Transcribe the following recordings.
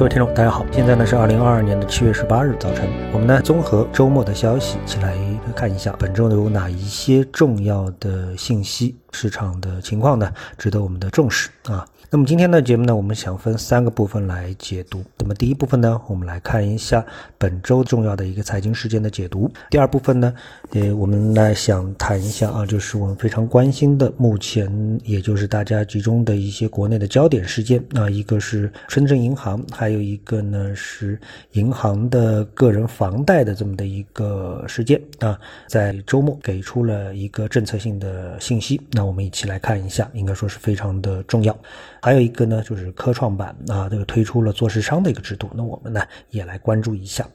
各位听众，大家好，现在呢是二零二二年的七月十八日早晨，我们呢综合周末的消息，一起来看一下本周有哪一些重要的信息，市场的情况呢值得我们的重视啊。那么今天的节目呢，我们想分三个部分来解读。那么第一部分呢，我们来看一下本周重要的一个财经事件的解读。第二部分呢，呃，我们来想谈一下啊，就是我们非常关心的，目前也就是大家集中的一些国内的焦点事件啊，一个是深圳银行，还有一个呢是银行的个人房贷的这么的一个事件啊，在周末给出了一个政策性的信息。那我们一起来看一下，应该说是非常的重要。还有一个呢，就是科创板啊，这个推出了做市商的一个制度，那我们呢也来关注一下。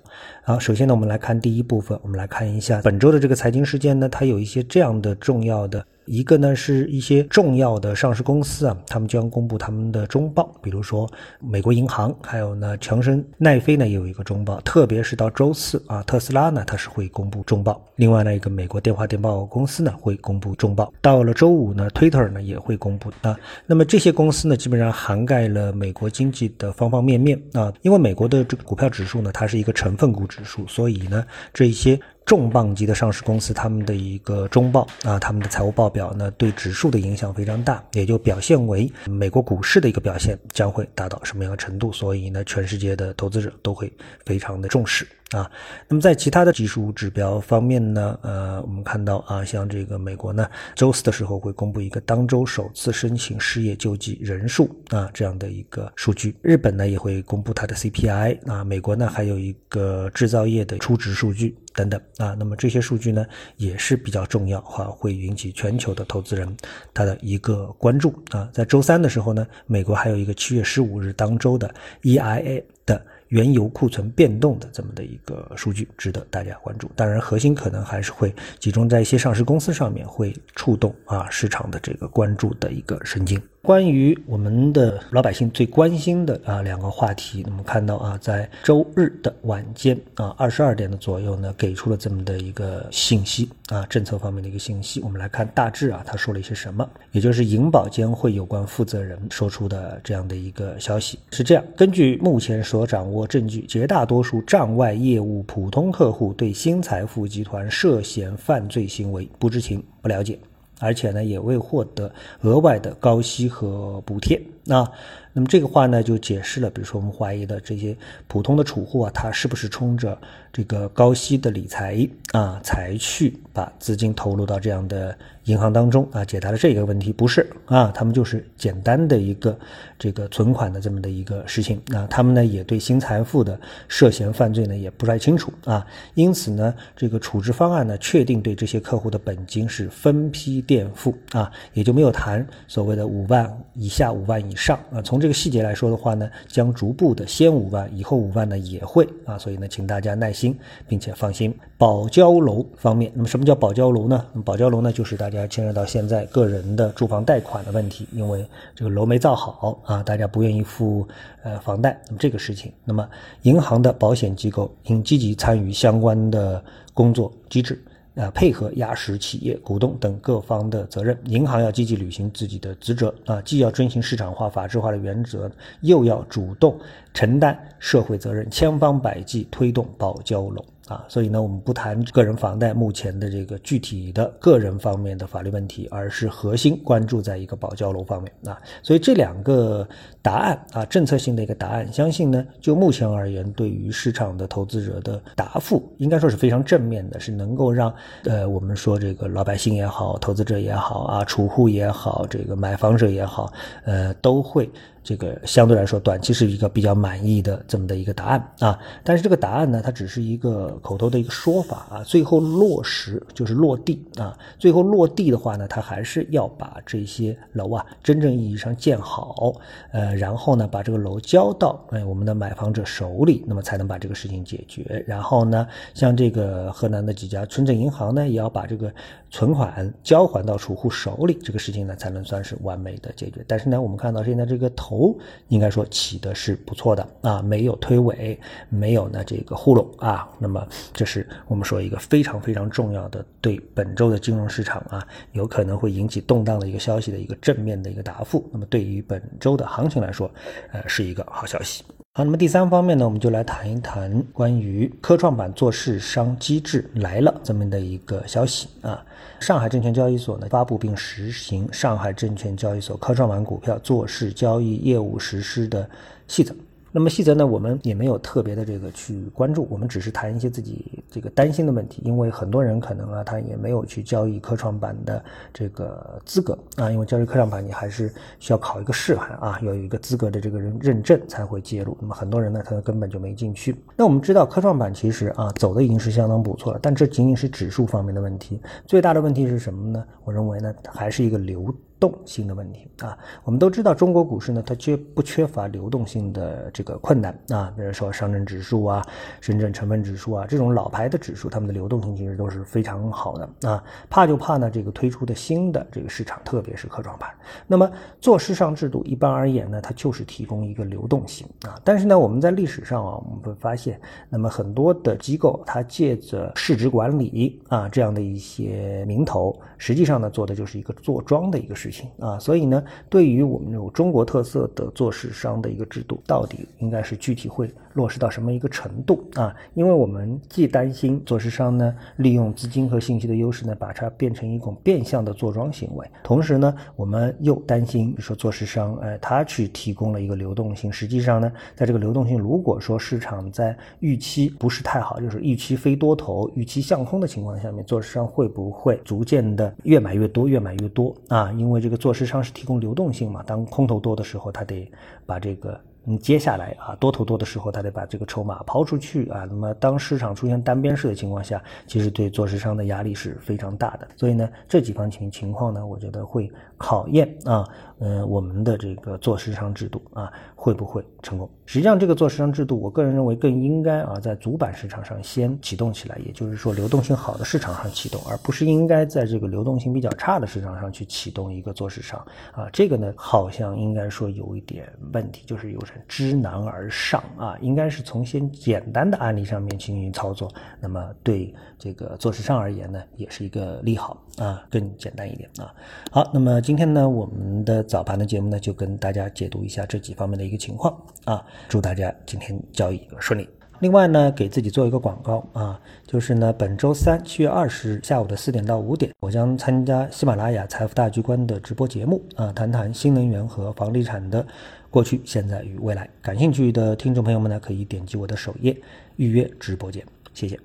好，首先呢，我们来看第一部分，我们来看一下本周的这个财经事件呢，它有一些这样的重要的。一个呢是一些重要的上市公司啊，他们将公布他们的中报，比如说美国银行，还有呢强生奈飞呢也有一个中报，特别是到周四啊，特斯拉呢它是会公布中报，另外呢一个美国电话电报公司呢会公布中报，到了周五呢，Twitter 呢也会公布啊，那么这些公司呢基本上涵盖了美国经济的方方面面啊，因为美国的这个股票指数呢它是一个成分股指数，所以呢这一些。重磅级的上市公司，他们的一个中报啊，他们的财务报表呢，对指数的影响非常大，也就表现为美国股市的一个表现将会达到什么样的程度，所以呢，全世界的投资者都会非常的重视。啊，那么在其他的技术指标方面呢，呃，我们看到啊，像这个美国呢，周四的时候会公布一个当周首次申请失业救济人数啊这样的一个数据。日本呢也会公布它的 CPI 啊，美国呢还有一个制造业的初值数据等等啊。那么这些数据呢也是比较重要哈，会引起全球的投资人他的一个关注啊。在周三的时候呢，美国还有一个七月十五日当周的 EIA 的。原油库存变动的这么的一个数据值得大家关注，当然核心可能还是会集中在一些上市公司上面，会触动啊市场的这个关注的一个神经。关于我们的老百姓最关心的啊两个话题，那么看到啊，在周日的晚间啊二十二点的左右呢，给出了这么的一个信息啊，政策方面的一个信息。我们来看大致啊，他说了一些什么，也就是银保监会有关负责人说出的这样的一个消息是这样：根据目前所掌握证据，绝大多数账外业务普通客户对新财富集团涉嫌犯罪行为不知情、不了解。而且呢，也未获得额外的高息和补贴。那，那么这个话呢，就解释了，比如说我们怀疑的这些普通的储户啊，他是不是冲着这个高息的理财啊，才去把资金投入到这样的银行当中啊？解答了这个问题，不是啊，他们就是简单的一个这个存款的这么的一个事情啊。他们呢，也对新财富的涉嫌犯罪呢，也不太清楚啊。因此呢，这个处置方案呢，确定对这些客户的本金是分批垫付啊，也就没有谈所谓的五万以下五万以。上啊，从这个细节来说的话呢，将逐步的先五万，以后五万呢也会啊，所以呢，请大家耐心并且放心。保交楼方面，那么什么叫保交楼呢？保交楼呢，就是大家牵涉到现在个人的住房贷款的问题，因为这个楼没造好啊，大家不愿意付呃房贷，那么这个事情，那么银行的保险机构应积极参与相关的工作机制。啊，配合压实企业股东等各方的责任，银行要积极履行自己的职责啊，既要遵循市场化、法治化的原则，又要主动承担社会责任，千方百计推动保交楼。啊，所以呢，我们不谈个人房贷目前的这个具体的个人方面的法律问题，而是核心关注在一个保交楼方面啊。所以这两个答案啊，政策性的一个答案，相信呢，就目前而言，对于市场的投资者的答复，应该说是非常正面的，是能够让呃我们说这个老百姓也好，投资者也好啊，储户也好，这个买房者也好，呃，都会。这个相对来说，短期是一个比较满意的这么的一个答案啊，但是这个答案呢，它只是一个口头的一个说法啊，最后落实就是落地啊，最后落地的话呢，它还是要把这些楼啊真正意义上建好，呃，然后呢，把这个楼交到哎我们的买房者手里，那么才能把这个事情解决。然后呢，像这个河南的几家村镇银行呢，也要把这个存款交还到储户手里，这个事情呢才能算是完美的解决。但是呢，我们看到现在这个投。哦应该说起的是不错的啊，没有推诿，没有呢这个糊弄啊，那么这是我们说一个非常非常重要的对本周的金融市场啊有可能会引起动荡的一个消息的一个正面的一个答复。那么对于本周的行情来说，呃是一个好消息。好，那么第三方面呢，我们就来谈一谈关于科创板做市商机制来了这么的一个消息啊。上海证券交易所呢发布并实行上海证券交易所科创板股票做市交易业务实施的细则。那么细则呢，我们也没有特别的这个去关注，我们只是谈一些自己这个担心的问题，因为很多人可能啊，他也没有去交易科创板的这个资格啊，因为交易科创板你还是需要考一个试函啊，要有一个资格的这个人认证才会介入。那么很多人呢，他根本就没进去。那我们知道科创板其实啊，走的已经是相当不错了，但这仅仅是指数方面的问题，最大的问题是什么呢？我认为呢，还是一个流。动性的问题啊，我们都知道中国股市呢，它缺不缺乏流动性的这个困难啊？比如说上证指数啊、深圳成分指数啊这种老牌的指数，它们的流动性其实都是非常好的啊。怕就怕呢，这个推出的新的这个市场，特别是科创板。那么做市上制度，一般而言呢，它就是提供一个流动性啊。但是呢，我们在历史上啊，我们会发现，那么很多的机构，它借着市值管理啊这样的一些名头，实际上呢，做的就是一个坐庄的一个事。事情啊，所以呢，对于我们这种中国特色的做市商的一个制度，到底应该是具体会落实到什么一个程度啊？因为我们既担心做市商呢利用资金和信息的优势呢，把它变成一种变相的坐庄行为，同时呢，我们又担心说做市商，哎，他去提供了一个流动性，实际上呢，在这个流动性如果说市场在预期不是太好，就是预期非多头、预期向空的情况下面，做市商会不会逐渐的越买越多、越买越多啊？因为因为这个做市商是提供流动性嘛，当空头多的时候，他得把这个。嗯接下来啊，多头多的时候，他得把这个筹码抛出去啊。那么当市场出现单边式的情况下，其实对做市商的压力是非常大的。所以呢，这几方情情况呢，我觉得会考验啊，呃，我们的这个做市商制度啊，会不会成功？实际上，这个做市商制度，我个人认为更应该啊，在主板市场上先启动起来，也就是说流动性好的市场上启动，而不是应该在这个流动性比较差的市场上去启动一个做市商啊。这个呢，好像应该说有一点问题，就是有人。知难而上啊，应该是从先简单的案例上面进行操作，那么对这个做市商而言呢，也是一个利好啊，更简单一点啊。好，那么今天呢，我们的早盘的节目呢，就跟大家解读一下这几方面的一个情况啊，祝大家今天交易顺利。另外呢，给自己做一个广告啊，就是呢，本周三七月二十日下午的四点到五点，我将参加喜马拉雅财富大局观的直播节目啊，谈谈新能源和房地产的。过去、现在与未来，感兴趣的听众朋友们呢，可以点击我的首页预约直播间，谢谢。